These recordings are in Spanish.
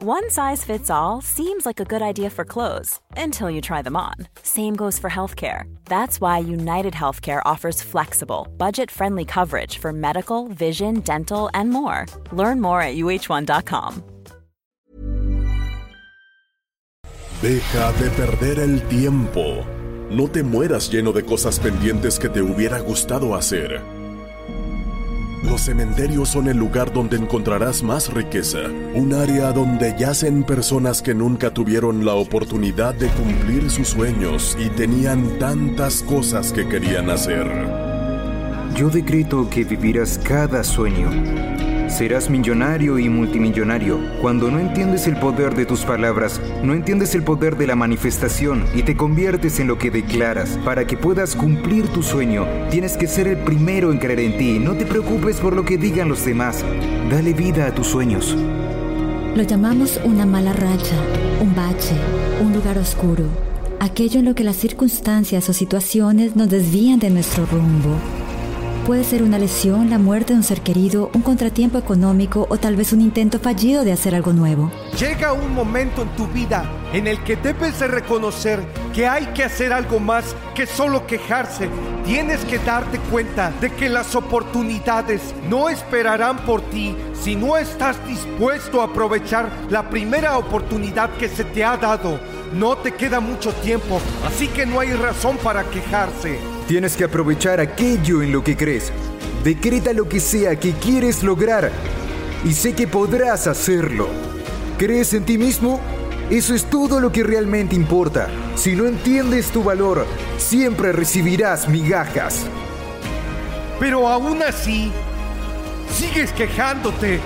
One size fits all seems like a good idea for clothes until you try them on. Same goes for healthcare. That's why United Healthcare offers flexible, budget friendly coverage for medical, vision, dental, and more. Learn more at uh1.com. Deja de perder el tiempo. No te mueras lleno de cosas pendientes que te hubiera gustado hacer. Los cementerios son el lugar donde encontrarás más riqueza, un área donde yacen personas que nunca tuvieron la oportunidad de cumplir sus sueños y tenían tantas cosas que querían hacer. Yo decreto que vivirás cada sueño. Serás millonario y multimillonario. Cuando no entiendes el poder de tus palabras, no entiendes el poder de la manifestación y te conviertes en lo que declaras. Para que puedas cumplir tu sueño, tienes que ser el primero en creer en ti. No te preocupes por lo que digan los demás. Dale vida a tus sueños. Lo llamamos una mala racha, un bache, un lugar oscuro, aquello en lo que las circunstancias o situaciones nos desvían de nuestro rumbo. Puede ser una lesión, la muerte de un ser querido, un contratiempo económico o tal vez un intento fallido de hacer algo nuevo. Llega un momento en tu vida en el que debes de reconocer que hay que hacer algo más que solo quejarse. Tienes que darte cuenta de que las oportunidades no esperarán por ti si no estás dispuesto a aprovechar la primera oportunidad que se te ha dado. No te queda mucho tiempo, así que no hay razón para quejarse. Tienes que aprovechar aquello en lo que crees. Decreta lo que sea que quieres lograr y sé que podrás hacerlo. ¿Crees en ti mismo? Eso es todo lo que realmente importa. Si no entiendes tu valor, siempre recibirás migajas. Pero aún así, sigues quejándote.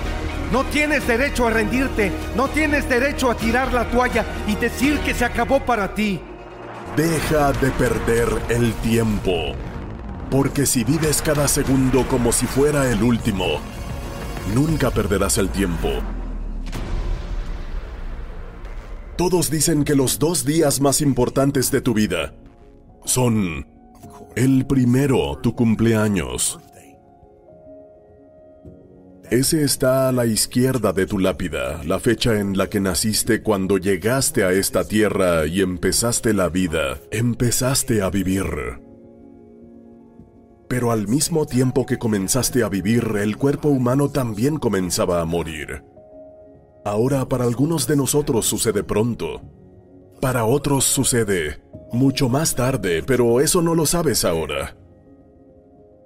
No tienes derecho a rendirte, no tienes derecho a tirar la toalla y decir que se acabó para ti. Deja de perder el tiempo. Porque si vives cada segundo como si fuera el último, nunca perderás el tiempo. Todos dicen que los dos días más importantes de tu vida son el primero, tu cumpleaños. Ese está a la izquierda de tu lápida, la fecha en la que naciste cuando llegaste a esta tierra y empezaste la vida, empezaste a vivir. Pero al mismo tiempo que comenzaste a vivir, el cuerpo humano también comenzaba a morir. Ahora para algunos de nosotros sucede pronto. Para otros sucede mucho más tarde, pero eso no lo sabes ahora.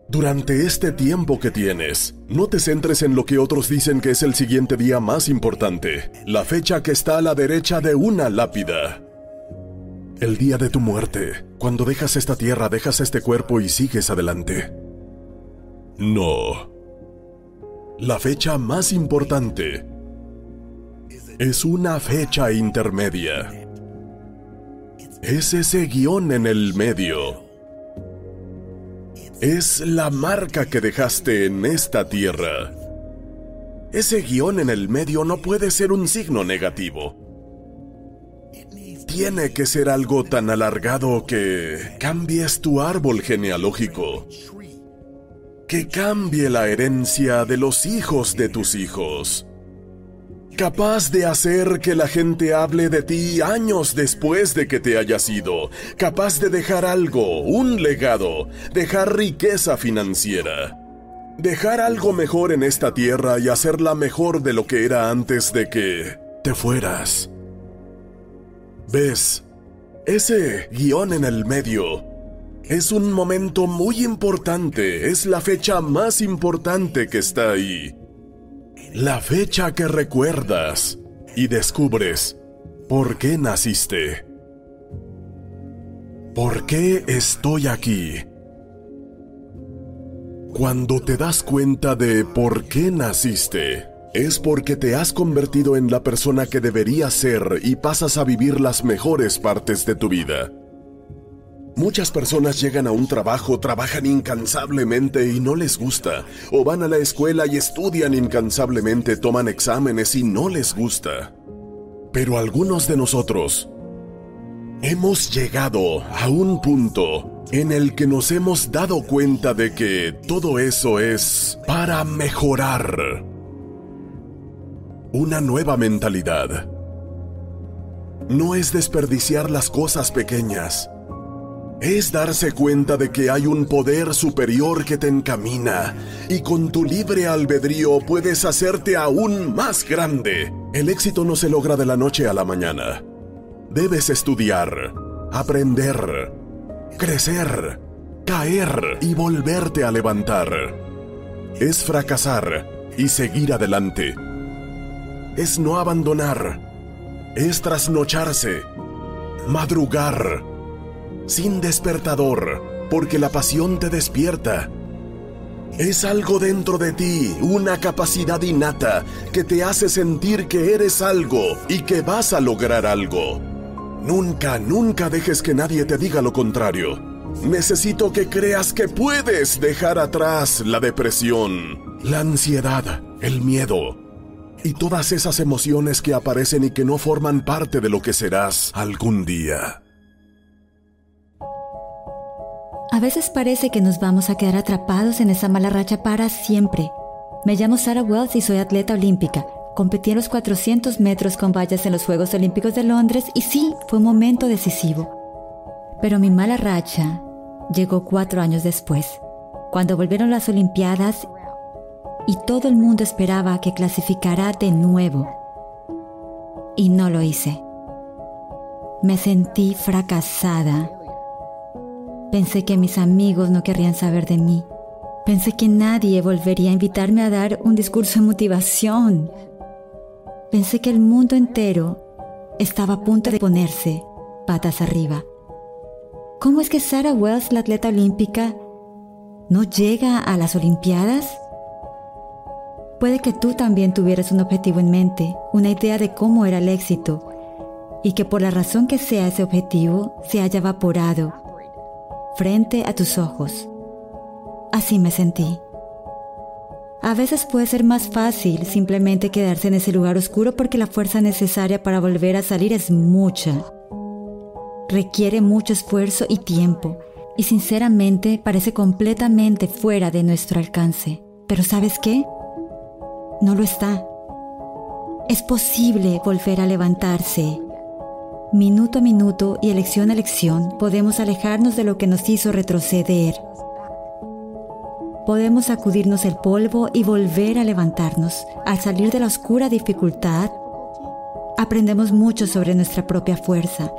Durante este tiempo que tienes, no te centres en lo que otros dicen que es el siguiente día más importante, la fecha que está a la derecha de una lápida. El día de tu muerte, cuando dejas esta tierra, dejas este cuerpo y sigues adelante. No. La fecha más importante es una fecha intermedia. Es ese guion en el medio es la marca que dejaste en esta tierra. Ese guion en el medio no puede ser un signo negativo. Tiene que ser algo tan alargado que cambies tu árbol genealógico. Que cambie la herencia de los hijos de tus hijos capaz de hacer que la gente hable de ti años después de que te hayas ido, capaz de dejar algo, un legado, dejar riqueza financiera, dejar algo mejor en esta tierra y hacerla mejor de lo que era antes de que te fueras. ¿Ves? Ese guion en el medio es un momento muy importante, es la fecha más importante que está ahí. La fecha que recuerdas y descubres por qué naciste. ¿Por qué estoy aquí? Cuando te das cuenta de por qué naciste, es porque te has convertido en la persona que deberías ser y pasas a vivir las mejores partes de tu vida. Muchas personas llegan a un trabajo, trabajan incansablemente y no les gusta, o van a la escuela y estudian incansablemente, toman exámenes y no les gusta. Pero algunos de nosotros hemos llegado a un punto en el que nos hemos dado cuenta de que todo eso es para mejorar. Una nueva mentalidad. No es desperdiciar las cosas pequeñas es darse cuenta de que hay un poder superior que te encamina y con tu libre albedrío puedes hacerte aún más grande. El éxito no se logra de la noche a la mañana. Debes estudiar, aprender, crecer, caer y volverte a levantar. Es fracasar y seguir adelante. Es no abandonar. Es trasnocharse, madrugar sin despertador, porque la pasión te despierta. Es algo dentro de ti, una capacidad innata que te hace sentir que eres algo y que vas a lograr algo. Nunca, nunca dejes que nadie te diga lo contrario. Necesito que creas que puedes dejar atrás la depresión, la ansiedad, el miedo y todas esas emociones que aparecen y que no forman parte de lo que serás algún día. A veces parece que nos vamos a quedar atrapados en esa mala racha para siempre. Me llamo Sarah Wells y soy atleta olímpica. Competí en los 400 metros con vallas en los Juegos Olímpicos de Londres y sí, fue un momento decisivo. Pero mi mala racha llegó cuatro años después, cuando volvieron las Olimpiadas y todo el mundo esperaba que clasificara de nuevo. Y no lo hice. Me sentí fracasada Pensé que mis amigos no querrían saber de mí. Pensé que nadie volvería a invitarme a dar un discurso de motivación. Pensé que el mundo entero estaba a punto de ponerse patas arriba. ¿Cómo es que Sarah Wells, la atleta olímpica, no llega a las Olimpiadas? Puede que tú también tuvieras un objetivo en mente, una idea de cómo era el éxito, y que por la razón que sea ese objetivo se haya evaporado frente a tus ojos. Así me sentí. A veces puede ser más fácil simplemente quedarse en ese lugar oscuro porque la fuerza necesaria para volver a salir es mucha. Requiere mucho esfuerzo y tiempo, y sinceramente parece completamente fuera de nuestro alcance. Pero ¿sabes qué? No lo está. Es posible volver a levantarse Minuto a minuto y elección a elección podemos alejarnos de lo que nos hizo retroceder. Podemos sacudirnos el polvo y volver a levantarnos. Al salir de la oscura dificultad, aprendemos mucho sobre nuestra propia fuerza.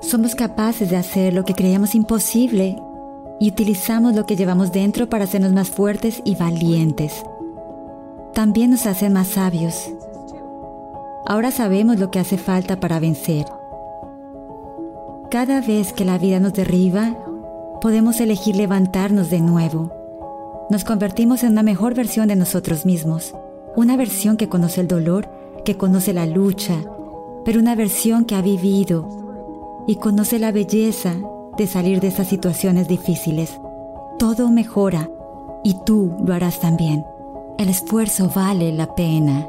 Somos capaces de hacer lo que creíamos imposible y utilizamos lo que llevamos dentro para hacernos más fuertes y valientes. También nos hacen más sabios Ahora sabemos lo que hace falta para vencer. Cada vez que la vida nos derriba, podemos elegir levantarnos de nuevo. Nos convertimos en una mejor versión de nosotros mismos, una versión que conoce el dolor, que conoce la lucha, pero una versión que ha vivido y conoce la belleza de salir de esas situaciones difíciles. Todo mejora y tú lo harás también. El esfuerzo vale la pena.